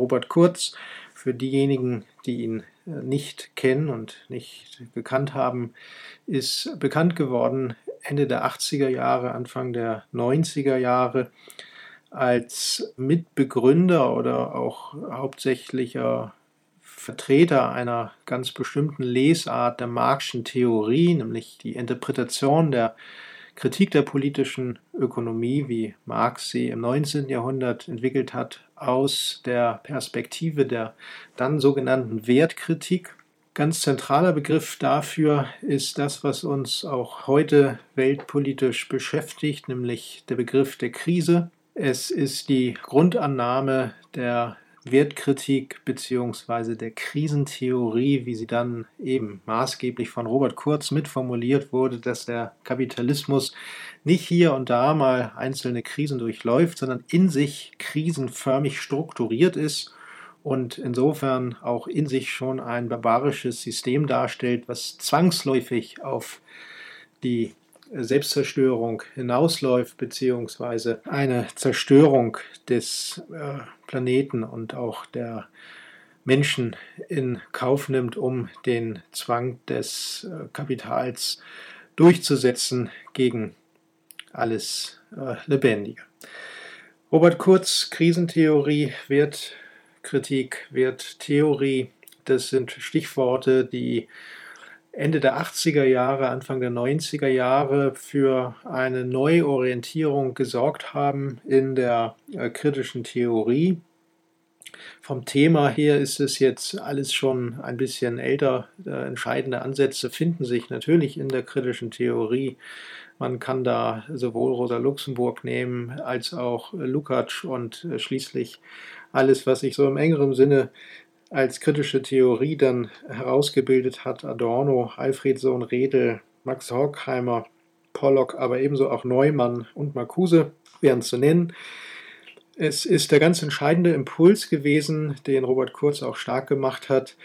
Robert Kurz, für diejenigen, die ihn äh, nicht kennen und nicht gekannt haben, ist bekannt geworden Ende der 80er Jahre, Anfang der 90er Jahre als Mitbegründer oder auch hauptsächlicher Vertreter einer ganz bestimmten Lesart der Marxischen Theorie, nämlich die Interpretation der Kritik der politischen Ökonomie, wie Marx sie im 19. Jahrhundert entwickelt hat, aus der Perspektive der dann sogenannten Wertkritik. Ganz zentraler Begriff dafür ist das, was uns auch heute weltpolitisch beschäftigt, nämlich der Begriff der Krise. Es ist die Grundannahme der Wertkritik bzw. der Krisentheorie, wie sie dann eben maßgeblich von Robert Kurz mitformuliert wurde, dass der Kapitalismus nicht hier und da mal einzelne Krisen durchläuft, sondern in sich krisenförmig strukturiert ist und insofern auch in sich schon ein barbarisches System darstellt, was zwangsläufig auf die Selbstzerstörung hinausläuft, beziehungsweise eine Zerstörung des äh, Planeten und auch der Menschen in Kauf nimmt, um den Zwang des äh, Kapitals durchzusetzen gegen alles äh, Lebendige. Robert Kurz, Krisentheorie, Wertkritik, Werttheorie, das sind Stichworte, die Ende der 80er Jahre, Anfang der 90er Jahre für eine Neuorientierung gesorgt haben in der äh, kritischen Theorie. Vom Thema her ist es jetzt alles schon ein bisschen älter. Äh, entscheidende Ansätze finden sich natürlich in der kritischen Theorie. Man kann da sowohl Rosa Luxemburg nehmen als auch Lukács und äh, schließlich alles, was sich so im engeren Sinne als kritische Theorie dann herausgebildet hat Adorno, Alfred Sohn Redel, Max Horkheimer, Pollock, aber ebenso auch Neumann und Marcuse wären zu nennen. Es ist der ganz entscheidende Impuls gewesen, den Robert Kurz auch stark gemacht hat,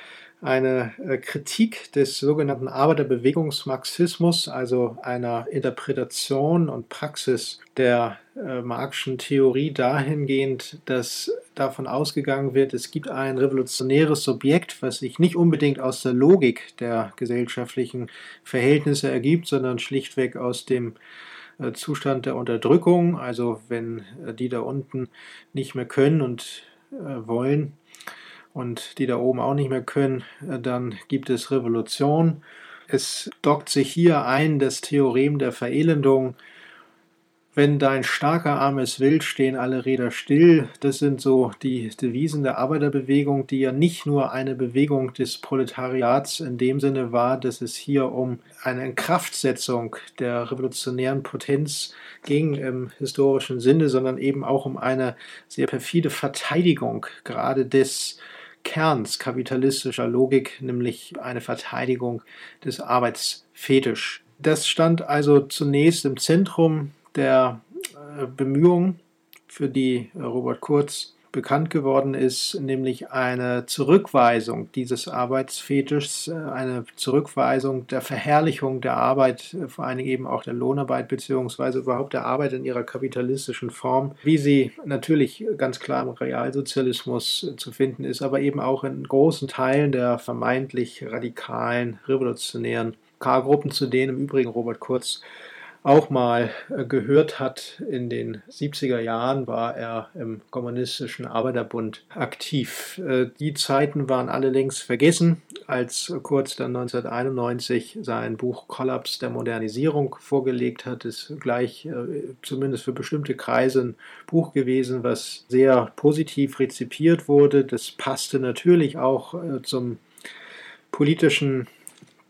eine äh, Kritik des sogenannten Arbeiterbewegungsmarxismus, also einer Interpretation und Praxis der äh, Marxischen Theorie dahingehend, dass davon ausgegangen wird, es gibt ein revolutionäres Subjekt, was sich nicht unbedingt aus der Logik der gesellschaftlichen Verhältnisse ergibt, sondern schlichtweg aus dem äh, Zustand der Unterdrückung, also wenn äh, die da unten nicht mehr können und äh, wollen, und die da oben auch nicht mehr können, dann gibt es Revolution. Es dockt sich hier ein das Theorem der Verelendung. Wenn dein starker Arm es will, stehen alle Räder still. Das sind so die Devisen der Arbeiterbewegung, die ja nicht nur eine Bewegung des Proletariats in dem Sinne war, dass es hier um eine Inkraftsetzung der revolutionären Potenz ging im historischen Sinne, sondern eben auch um eine sehr perfide Verteidigung gerade des Kerns kapitalistischer Logik, nämlich eine Verteidigung des Arbeitsfetisch. Das stand also zunächst im Zentrum der äh, Bemühungen, für die Robert Kurz bekannt geworden ist, nämlich eine Zurückweisung dieses Arbeitsfetischs, äh, eine Zurückweisung der Verherrlichung der Arbeit, äh, vor allen Dingen eben auch der Lohnarbeit beziehungsweise überhaupt der Arbeit in ihrer kapitalistischen Form, wie sie natürlich ganz klar im Realsozialismus äh, zu finden ist, aber eben auch in großen Teilen der vermeintlich radikalen, revolutionären K-Gruppen, zu denen im Übrigen Robert Kurz auch mal äh, gehört hat. In den 70er Jahren war er im Kommunistischen Arbeiterbund aktiv. Äh, die Zeiten waren alle längst vergessen, als Kurz dann 1991 sein Buch Kollaps der Modernisierung vorgelegt hat. Ist gleich äh, zumindest für bestimmte Kreise ein Buch gewesen, was sehr positiv rezipiert wurde. Das passte natürlich auch zum politischen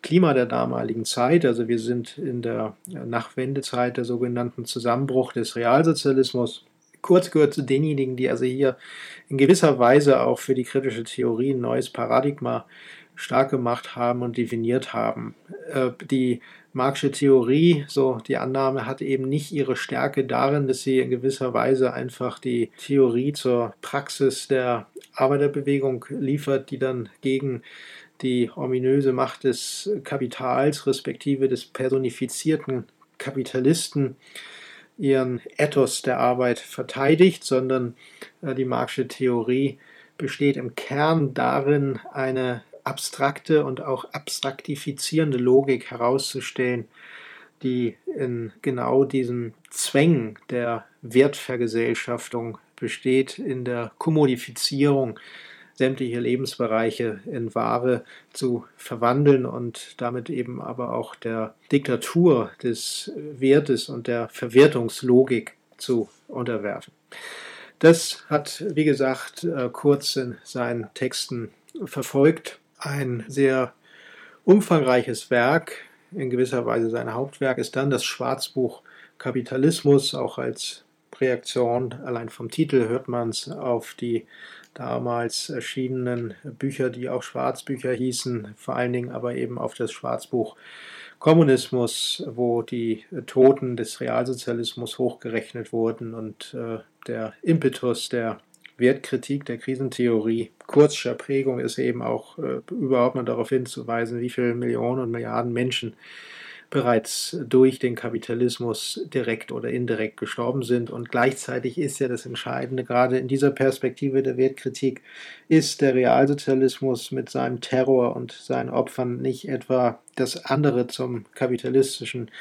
Klima der damaligen Zeit. Also wir sind in der Nachwendezeit der sogenannten Zusammenbruch des Realsozialismus. Kurz gehört zu denjenigen, die also hier in gewisser Weise auch für die kritische Theorie ein neues Paradigma stark gemacht haben und definiert haben. Äh, die Marxische Theorie, so die Annahme, hat eben nicht ihre Stärke darin, dass sie in gewisser Weise einfach die Theorie zur Praxis der Arbeiterbewegung liefert, die dann gegen die ominöse Macht des Kapitals, respektive des personifizierten Kapitalisten, ihren Ethos der Arbeit verteidigt, sondern äh, die Marxische Theorie besteht im Kern darin, eine abstrakte und auch abstraktifizierende Logik herauszustellen, die in genau diesen Zwängen der Wertvergesellschaftung besteht, in der Kommodifizierung sämtliche Lebensbereiche in Ware zu verwandeln und damit eben aber auch der Diktatur des Wertes und der Verwertungslogik zu unterwerfen. Das hat, wie gesagt, äh, Kurz in seinen Texten verfolgt. Ein sehr umfangreiches Werk, in gewisser Weise sein Hauptwerk, ist dann das Schwarzbuch Kapitalismus, auch als Reaktion, allein vom Titel hört man es, auf die damals erschienenen Bücher, die auch Schwarzbücher hießen, vor allen Dingen aber eben auf das Schwarzbuch Kommunismus, wo die Toten des Realsozialismus hochgerechnet wurden und äh, der Impetus der Wertkritik der Krisentheorie kurzscher Prägung ist eben auch äh, überhaupt mal darauf hinzuweisen, wie viele Millionen und Milliarden Menschen bereits durch den Kapitalismus direkt oder indirekt gestorben sind. Und gleichzeitig ist ja das Entscheidende, gerade in dieser Perspektive der Wertkritik, ist der Realsozialismus mit seinem Terror und seinen Opfern nicht etwa das andere zum kapitalistischen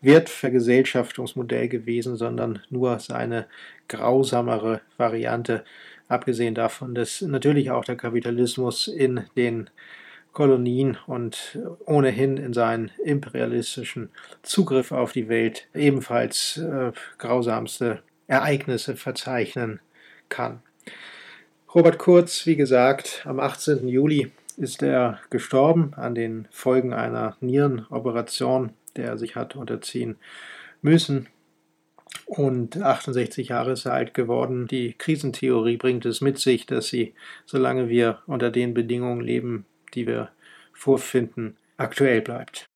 Wertvergesellschaftungsmodell gewesen, sondern nur seine grausamere Variante, abgesehen davon, dass natürlich auch der Kapitalismus in den Kolonien und ohnehin in seinen imperialistischen Zugriff auf die Welt ebenfalls äh, grausamste Ereignisse verzeichnen kann. Robert Kurz, wie gesagt, am 18. Juli ist er gestorben an den Folgen einer Nierenoperation, der er sich hat unterziehen müssen. Und 68 Jahre ist er alt geworden. Die Krisentheorie bringt es mit sich, dass sie, solange wir unter den Bedingungen leben, die wir vorfinden, aktuell bleibt.